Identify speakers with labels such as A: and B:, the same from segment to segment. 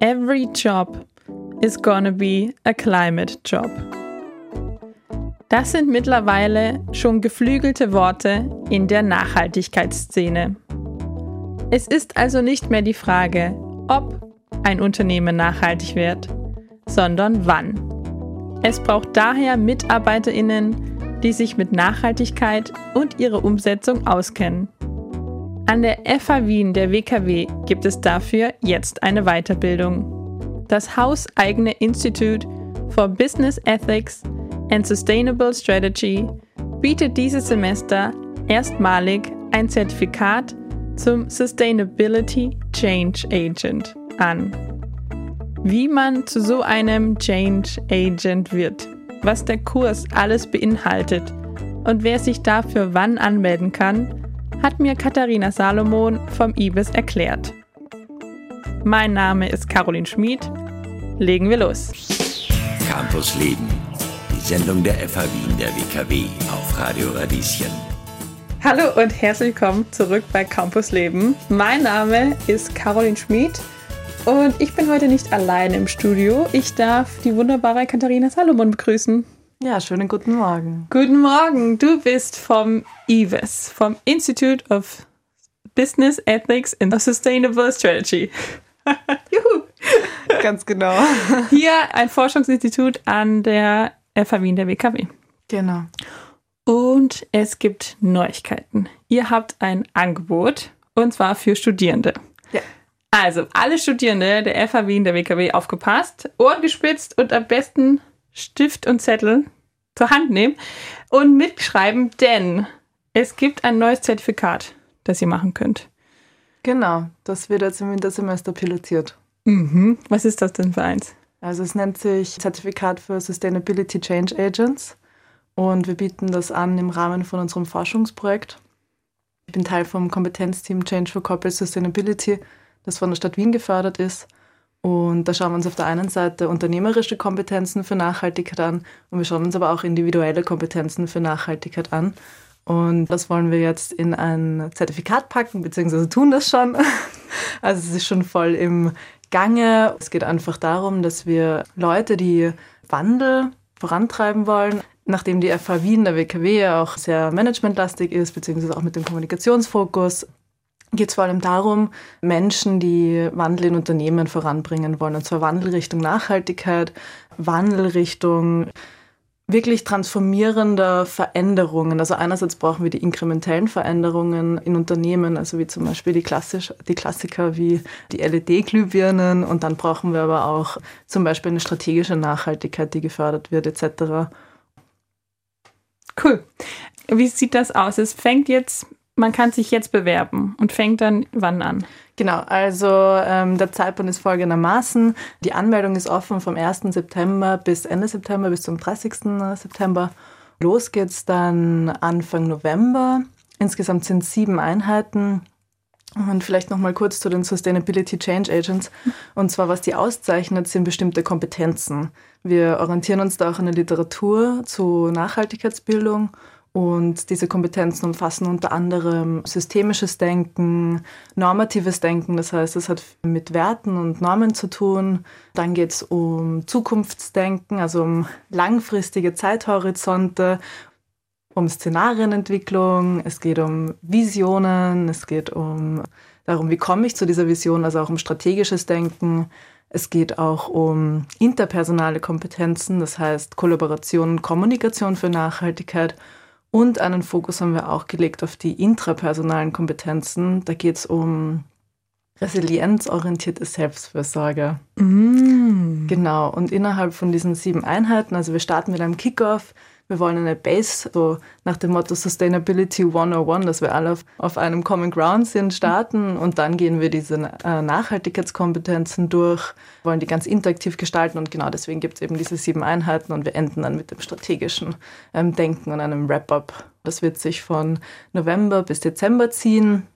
A: Every job is gonna be a climate job. Das sind mittlerweile schon geflügelte Worte in der Nachhaltigkeitsszene. Es ist also nicht mehr die Frage, ob ein Unternehmen nachhaltig wird, sondern wann. Es braucht daher Mitarbeiterinnen, die sich mit Nachhaltigkeit und ihrer Umsetzung auskennen. An der FH Wien der WKW gibt es dafür jetzt eine Weiterbildung. Das hauseigene Institute for Business Ethics and Sustainable Strategy bietet dieses Semester erstmalig ein Zertifikat zum Sustainability Change Agent an. Wie man zu so einem Change Agent wird, was der Kurs alles beinhaltet und wer sich dafür wann anmelden kann, hat mir Katharina Salomon vom IBIS erklärt. Mein Name ist Caroline Schmid. Legen wir los.
B: Campus Leben, die Sendung der FH Wien der WKW auf Radio Radieschen.
A: Hallo und herzlich willkommen zurück bei Campus Leben. Mein Name ist Caroline Schmid und ich bin heute nicht alleine im Studio. Ich darf die wunderbare Katharina Salomon begrüßen.
C: Ja, schönen guten Morgen.
A: Guten Morgen. Du bist vom IVES, vom Institute of Business Ethics and Sustainable Strategy.
C: Juhu. Ganz genau.
A: Hier ein Forschungsinstitut an der FH Wien der WKW.
C: Genau.
A: Und es gibt Neuigkeiten. Ihr habt ein Angebot und zwar für Studierende.
C: Ja.
A: Also, alle Studierende der FH Wien der WKW aufgepasst, Ohren gespitzt und am besten Stift und Zettel zur Hand nehmen und mitschreiben, denn es gibt ein neues Zertifikat, das ihr machen könnt.
C: Genau, das wird jetzt im Wintersemester pilotiert.
A: Mhm. Was ist das denn für eins?
C: Also es nennt sich Zertifikat für Sustainability Change Agents und wir bieten das an im Rahmen von unserem Forschungsprojekt. Ich bin Teil vom Kompetenzteam Change for Corporate Sustainability, das von der Stadt Wien gefördert ist. Und da schauen wir uns auf der einen Seite unternehmerische Kompetenzen für Nachhaltigkeit an und wir schauen uns aber auch individuelle Kompetenzen für Nachhaltigkeit an. Und das wollen wir jetzt in ein Zertifikat packen, beziehungsweise tun das schon. Also es ist schon voll im Gange. Es geht einfach darum, dass wir Leute, die Wandel vorantreiben wollen, nachdem die FH Wien, der WKW ja auch sehr managementlastig ist, beziehungsweise auch mit dem Kommunikationsfokus, geht es vor allem darum, Menschen, die Wandel in Unternehmen voranbringen wollen. Und zwar Wandel Richtung Nachhaltigkeit, Wandel Richtung wirklich transformierender Veränderungen. Also einerseits brauchen wir die inkrementellen Veränderungen in Unternehmen, also wie zum Beispiel die, Klassisch, die Klassiker wie die LED-Glühbirnen und dann brauchen wir aber auch zum Beispiel eine strategische Nachhaltigkeit, die gefördert wird etc.
A: Cool. Wie sieht das aus? Es fängt jetzt man kann sich jetzt bewerben und fängt dann wann an?
C: Genau, also ähm, der Zeitplan ist folgendermaßen. Die Anmeldung ist offen vom 1. September bis Ende September, bis zum 30. September. Los geht's dann Anfang November. Insgesamt sind sieben Einheiten. Und vielleicht noch mal kurz zu den Sustainability Change Agents. Und zwar, was die auszeichnet, sind bestimmte Kompetenzen. Wir orientieren uns da auch an der Literatur zu Nachhaltigkeitsbildung und diese Kompetenzen umfassen unter anderem systemisches Denken, normatives Denken, das heißt, es hat mit Werten und Normen zu tun. Dann geht es um Zukunftsdenken, also um langfristige Zeithorizonte, um Szenarienentwicklung, es geht um Visionen, es geht um darum, wie komme ich zu dieser Vision, also auch um strategisches Denken. Es geht auch um interpersonale Kompetenzen, das heißt Kollaboration und Kommunikation für Nachhaltigkeit und einen Fokus haben wir auch gelegt auf die intrapersonalen Kompetenzen. Da geht es um resilienzorientierte Selbstfürsorge. Mm. Genau. Und innerhalb von diesen sieben Einheiten, also wir starten mit einem Kickoff, wir wollen eine Base, so nach dem Motto Sustainability 101, dass wir alle auf, auf einem Common Ground sind, starten. Und dann gehen wir diese äh, Nachhaltigkeitskompetenzen durch, wollen die ganz interaktiv gestalten. Und genau deswegen gibt es eben diese sieben Einheiten. Und wir enden dann mit dem strategischen ähm, Denken und einem Wrap-up. Das wird sich von November bis Dezember ziehen,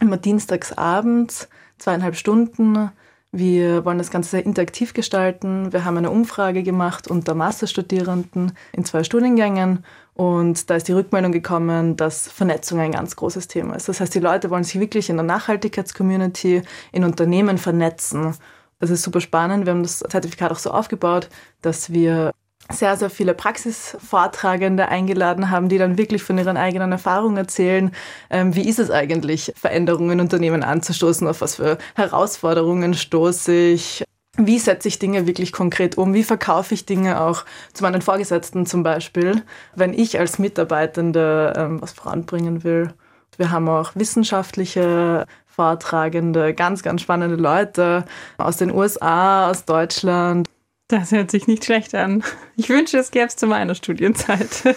C: immer dienstagsabends, zweieinhalb Stunden wir wollen das Ganze sehr interaktiv gestalten. Wir haben eine Umfrage gemacht unter Masterstudierenden in zwei Studiengängen und da ist die Rückmeldung gekommen, dass Vernetzung ein ganz großes Thema ist. Das heißt, die Leute wollen sich wirklich in der Nachhaltigkeitscommunity, in Unternehmen vernetzen Das ist super spannend. Wir haben das Zertifikat auch so aufgebaut, dass wir sehr, sehr viele Praxisvortragende eingeladen haben, die dann wirklich von ihren eigenen Erfahrungen erzählen. Ähm, wie ist es eigentlich, Veränderungen in Unternehmen anzustoßen? Auf was für Herausforderungen stoße ich? Wie setze ich Dinge wirklich konkret um? Wie verkaufe ich Dinge auch zu meinen Vorgesetzten zum Beispiel, wenn ich als Mitarbeitende ähm, was voranbringen will? Wir haben auch wissenschaftliche Vortragende, ganz, ganz spannende Leute aus den USA, aus Deutschland.
A: Das hört sich nicht schlecht an. Ich wünsche, es gäbe es zu meiner Studienzeit.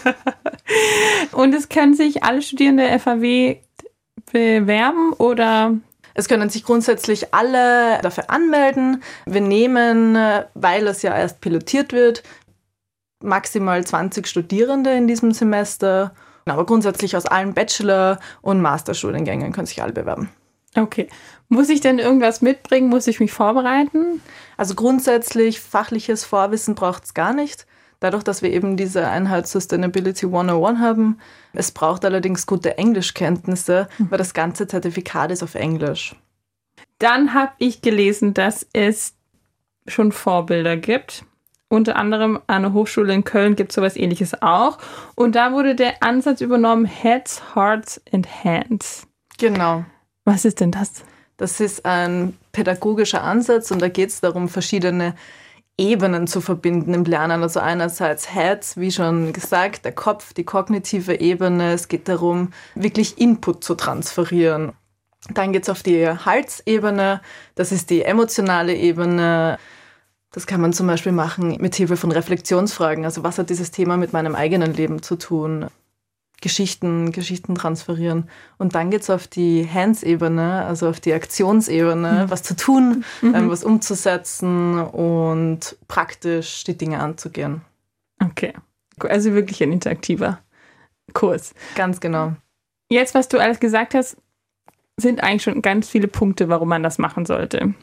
A: Und es können sich alle Studierende FAW bewerben oder?
C: Es können sich grundsätzlich alle dafür anmelden. Wir nehmen, weil es ja erst pilotiert wird, maximal 20 Studierende in diesem Semester. Aber grundsätzlich aus allen Bachelor- und Masterstudiengängen können sich alle bewerben.
A: Okay. Muss ich denn irgendwas mitbringen? Muss ich mich vorbereiten?
C: Also grundsätzlich fachliches Vorwissen braucht es gar nicht. Dadurch, dass wir eben diese Einheit Sustainability 101 haben. Es braucht allerdings gute Englischkenntnisse, mhm. weil das ganze Zertifikat ist auf Englisch.
A: Dann habe ich gelesen, dass es schon Vorbilder gibt. Unter anderem an der Hochschule in Köln gibt es sowas ähnliches auch. Und da wurde der Ansatz übernommen, Heads, Hearts and Hands.
C: Genau.
A: Was ist denn das?
C: Das ist ein pädagogischer Ansatz und da geht es darum, verschiedene Ebenen zu verbinden im Lernen. Also einerseits Heads, wie schon gesagt, der Kopf, die kognitive Ebene. Es geht darum, wirklich Input zu transferieren. Dann geht es auf die Halsebene, das ist die emotionale Ebene. Das kann man zum Beispiel machen mit Hilfe von Reflexionsfragen. Also was hat dieses Thema mit meinem eigenen Leben zu tun? Geschichten, Geschichten transferieren. Und dann geht es auf die Hands-Ebene, also auf die Aktionsebene, mhm. was zu tun, mhm. ähm, was umzusetzen und praktisch die Dinge anzugehen.
A: Okay. Also wirklich ein interaktiver Kurs.
C: Ganz genau.
A: Jetzt, was du alles gesagt hast, sind eigentlich schon ganz viele Punkte, warum man das machen sollte.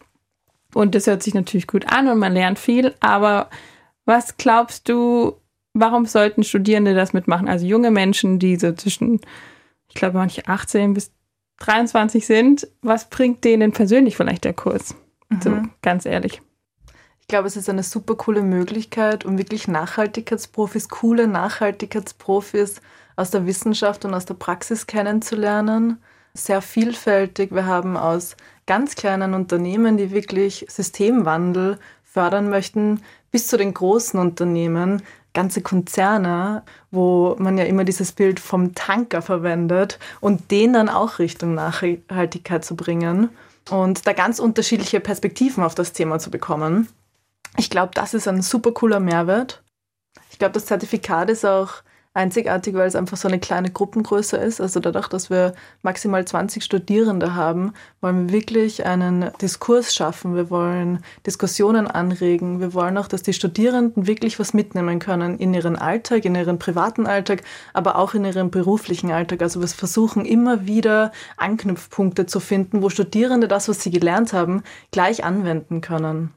A: Und das hört sich natürlich gut an und man lernt viel, aber was glaubst du, warum sollten Studierende das mitmachen? Also junge Menschen, die so zwischen, ich glaube, manche 18 bis 23 sind. Was bringt denen persönlich vielleicht der Kurs? Mhm. So, ganz ehrlich.
C: Ich glaube, es ist eine super coole Möglichkeit, um wirklich Nachhaltigkeitsprofis, coole Nachhaltigkeitsprofis aus der Wissenschaft und aus der Praxis kennenzulernen. Sehr vielfältig. Wir haben aus ganz kleinen Unternehmen, die wirklich Systemwandel fördern möchten, bis zu den großen Unternehmen, ganze Konzerne, wo man ja immer dieses Bild vom Tanker verwendet und den dann auch Richtung Nachhaltigkeit zu bringen und da ganz unterschiedliche Perspektiven auf das Thema zu bekommen. Ich glaube, das ist ein super cooler Mehrwert. Ich glaube, das Zertifikat ist auch einzigartig, weil es einfach so eine kleine Gruppengröße ist. Also dadurch, dass wir maximal 20 Studierende haben, wollen wir wirklich einen Diskurs schaffen. Wir wollen Diskussionen anregen. Wir wollen auch, dass die Studierenden wirklich was mitnehmen können in ihren Alltag, in ihren privaten Alltag, aber auch in ihren beruflichen Alltag. Also wir versuchen immer wieder Anknüpfpunkte zu finden, wo Studierende das, was sie gelernt haben, gleich anwenden können.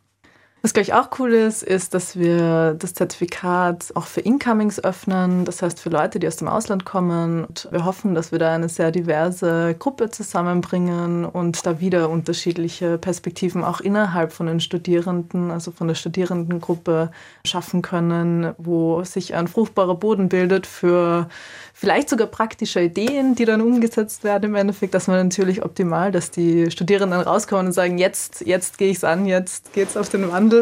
C: Was gleich auch cool ist, ist, dass wir das Zertifikat auch für Incomings öffnen, das heißt für Leute, die aus dem Ausland kommen. Und wir hoffen, dass wir da eine sehr diverse Gruppe zusammenbringen und da wieder unterschiedliche Perspektiven auch innerhalb von den Studierenden, also von der Studierendengruppe schaffen können, wo sich ein fruchtbarer Boden bildet für vielleicht sogar praktische Ideen, die dann umgesetzt werden im Endeffekt. Das war natürlich optimal, dass die Studierenden rauskommen und sagen, jetzt, jetzt gehe ich es an, jetzt geht es auf den Wandel.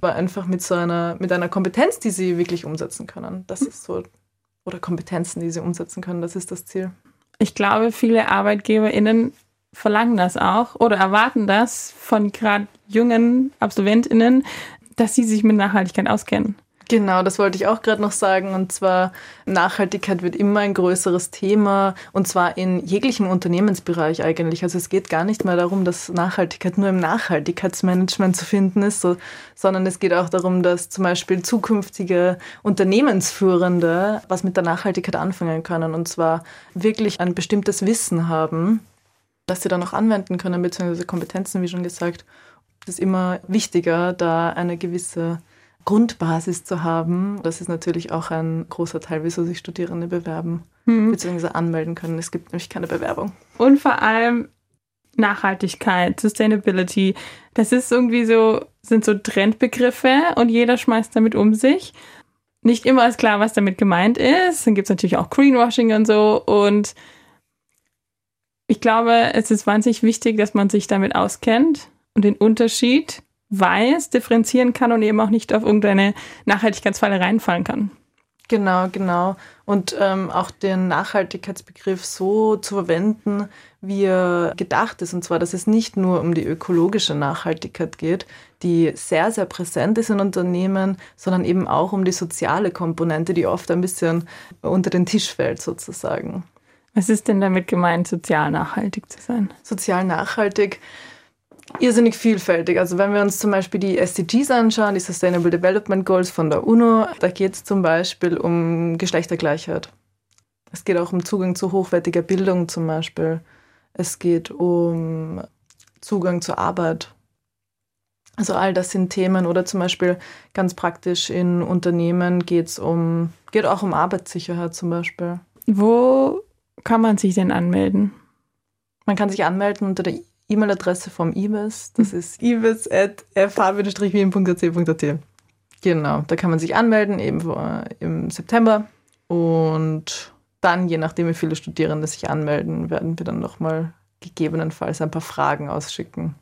C: Aber einfach mit so einer, mit einer Kompetenz, die sie wirklich umsetzen können. Das ist so, oder Kompetenzen, die sie umsetzen können, das ist das Ziel.
A: Ich glaube, viele ArbeitgeberInnen verlangen das auch oder erwarten das von gerade jungen AbsolventInnen, dass sie sich mit Nachhaltigkeit auskennen.
C: Genau, das wollte ich auch gerade noch sagen. Und zwar, Nachhaltigkeit wird immer ein größeres Thema und zwar in jeglichem Unternehmensbereich eigentlich. Also es geht gar nicht mehr darum, dass Nachhaltigkeit nur im Nachhaltigkeitsmanagement zu finden ist, so, sondern es geht auch darum, dass zum Beispiel zukünftige Unternehmensführende was mit der Nachhaltigkeit anfangen können und zwar wirklich ein bestimmtes Wissen haben, das sie dann auch anwenden können, beziehungsweise Kompetenzen, wie schon gesagt. Es ist immer wichtiger, da eine gewisse Grundbasis zu haben. Das ist natürlich auch ein großer Teil, wieso sich Studierende bewerben mhm. bzw. anmelden können. Es gibt nämlich keine Bewerbung.
A: Und vor allem Nachhaltigkeit, Sustainability, das ist irgendwie so, sind so Trendbegriffe und jeder schmeißt damit um sich. Nicht immer ist klar, was damit gemeint ist. Dann gibt es natürlich auch Greenwashing und so. Und ich glaube, es ist wahnsinnig wichtig, dass man sich damit auskennt und den Unterschied weiß, differenzieren kann und eben auch nicht auf irgendeine Nachhaltigkeitsfalle reinfallen kann.
C: Genau, genau. Und ähm, auch den Nachhaltigkeitsbegriff so zu verwenden, wie er gedacht ist. Und zwar, dass es nicht nur um die ökologische Nachhaltigkeit geht, die sehr, sehr präsent ist in Unternehmen, sondern eben auch um die soziale Komponente, die oft ein bisschen unter den Tisch fällt sozusagen.
A: Was ist denn damit gemeint, sozial nachhaltig zu sein?
C: Sozial nachhaltig irrsinnig vielfältig. Also wenn wir uns zum Beispiel die SDGs anschauen, die Sustainable Development Goals von der UNO, da geht es zum Beispiel um Geschlechtergleichheit. Es geht auch um Zugang zu hochwertiger Bildung zum Beispiel. Es geht um Zugang zur Arbeit. Also all das sind Themen oder zum Beispiel ganz praktisch in Unternehmen geht es um, geht auch um Arbeitssicherheit zum Beispiel.
A: Wo kann man sich denn anmelden?
C: Man kann sich anmelden unter der E-Mail-Adresse vom IBIS. Das hm. ist ibis.fh-wien.ac.at. Genau, da kann man sich anmelden, eben im September. Und dann, je nachdem, wie viele Studierende sich anmelden, werden wir dann nochmal gegebenenfalls ein paar Fragen ausschicken.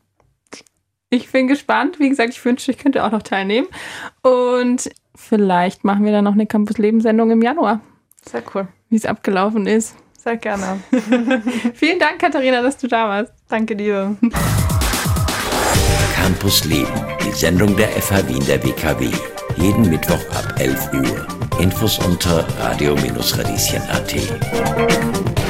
A: Ich bin gespannt. Wie gesagt, ich wünschte, ich könnte auch noch teilnehmen. Und vielleicht machen wir dann noch eine Campus-Leben-Sendung im Januar.
C: Sehr cool.
A: Wie es abgelaufen ist.
C: Sehr gerne.
A: Vielen Dank, Katharina, dass du da warst.
C: Danke dir.
B: Campus Leben, die Sendung der FH Wien der WKW. Jeden Mittwoch ab 11 Uhr. Infos unter radio-radieschen.at.